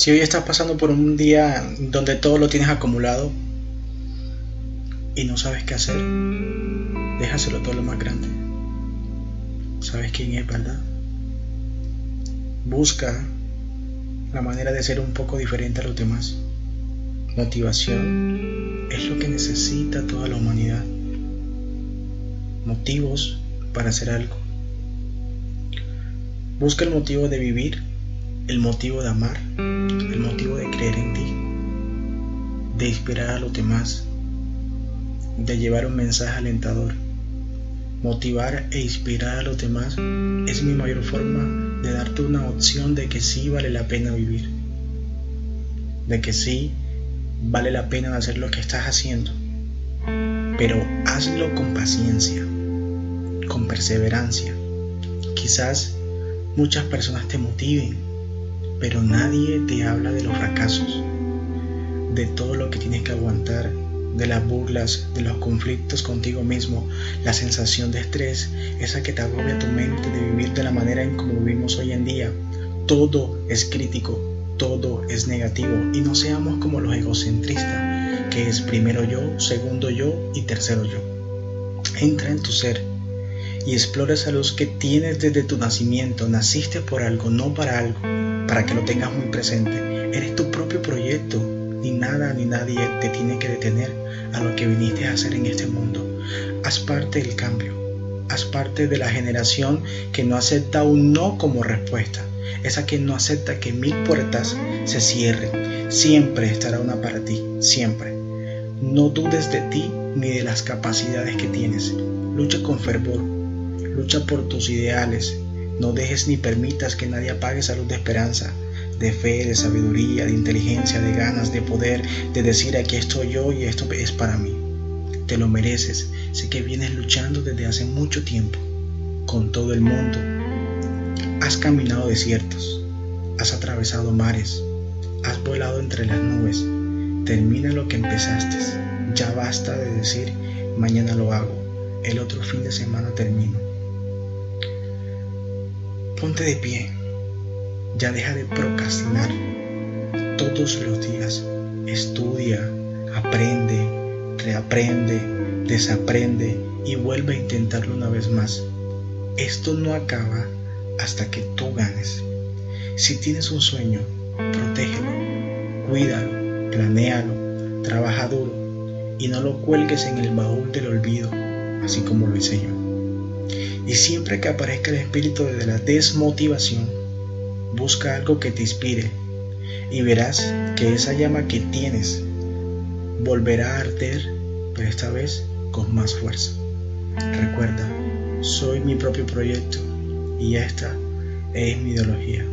Si hoy estás pasando por un día donde todo lo tienes acumulado y no sabes qué hacer, déjaselo todo lo más grande. ¿Sabes quién es, verdad? Busca la manera de ser un poco diferente a los demás. Motivación es lo que necesita toda la humanidad. Motivos para hacer algo. Busca el motivo de vivir, el motivo de amar, el motivo de creer en ti, de inspirar a los demás, de llevar un mensaje alentador. Motivar e inspirar a los demás es mi mayor forma de darte una opción de que sí vale la pena vivir, de que sí vale la pena hacer lo que estás haciendo, pero hazlo con paciencia, con perseverancia. Quizás muchas personas te motiven, pero nadie te habla de los fracasos, de todo lo que tienes que aguantar, de las burlas, de los conflictos contigo mismo, la sensación de estrés, esa que te agobia tu mente de vivir de la manera en como vivimos hoy en día. Todo es crítico, todo es negativo y no seamos como los egocentristas, que es primero yo, segundo yo y tercero yo. Entra en tu ser y explora esa luz que tienes desde tu nacimiento. Naciste por algo, no para algo, para que lo tengas muy presente. Eres tu propio proyecto, ni nada ni nadie te tiene que detener a lo que viniste a hacer en este mundo. Haz parte del cambio, haz parte de la generación que no acepta un no como respuesta esa que no acepta que mil puertas se cierren. Siempre estará una para ti, siempre. No dudes de ti ni de las capacidades que tienes. Lucha con fervor, lucha por tus ideales. No dejes ni permitas que nadie apague esa luz de esperanza, de fe, de sabiduría, de inteligencia, de ganas, de poder, de decir aquí estoy yo y esto es para mí. Te lo mereces. Sé que vienes luchando desde hace mucho tiempo con todo el mundo Has caminado desiertos, has atravesado mares, has volado entre las nubes. Termina lo que empezaste. Ya basta de decir, mañana lo hago, el otro fin de semana termino. Ponte de pie, ya deja de procrastinar. Todos los días estudia, aprende, reaprende, desaprende y vuelve a intentarlo una vez más. Esto no acaba hasta que tú ganes. Si tienes un sueño, protégelo, cuídalo, planéalo, trabaja duro y no lo cuelgues en el baúl del olvido, así como lo hice yo. Y siempre que aparezca el espíritu de la desmotivación, busca algo que te inspire y verás que esa llama que tienes volverá a arder, pero esta vez con más fuerza. Recuerda, soy mi propio proyecto y esta es mi ideología.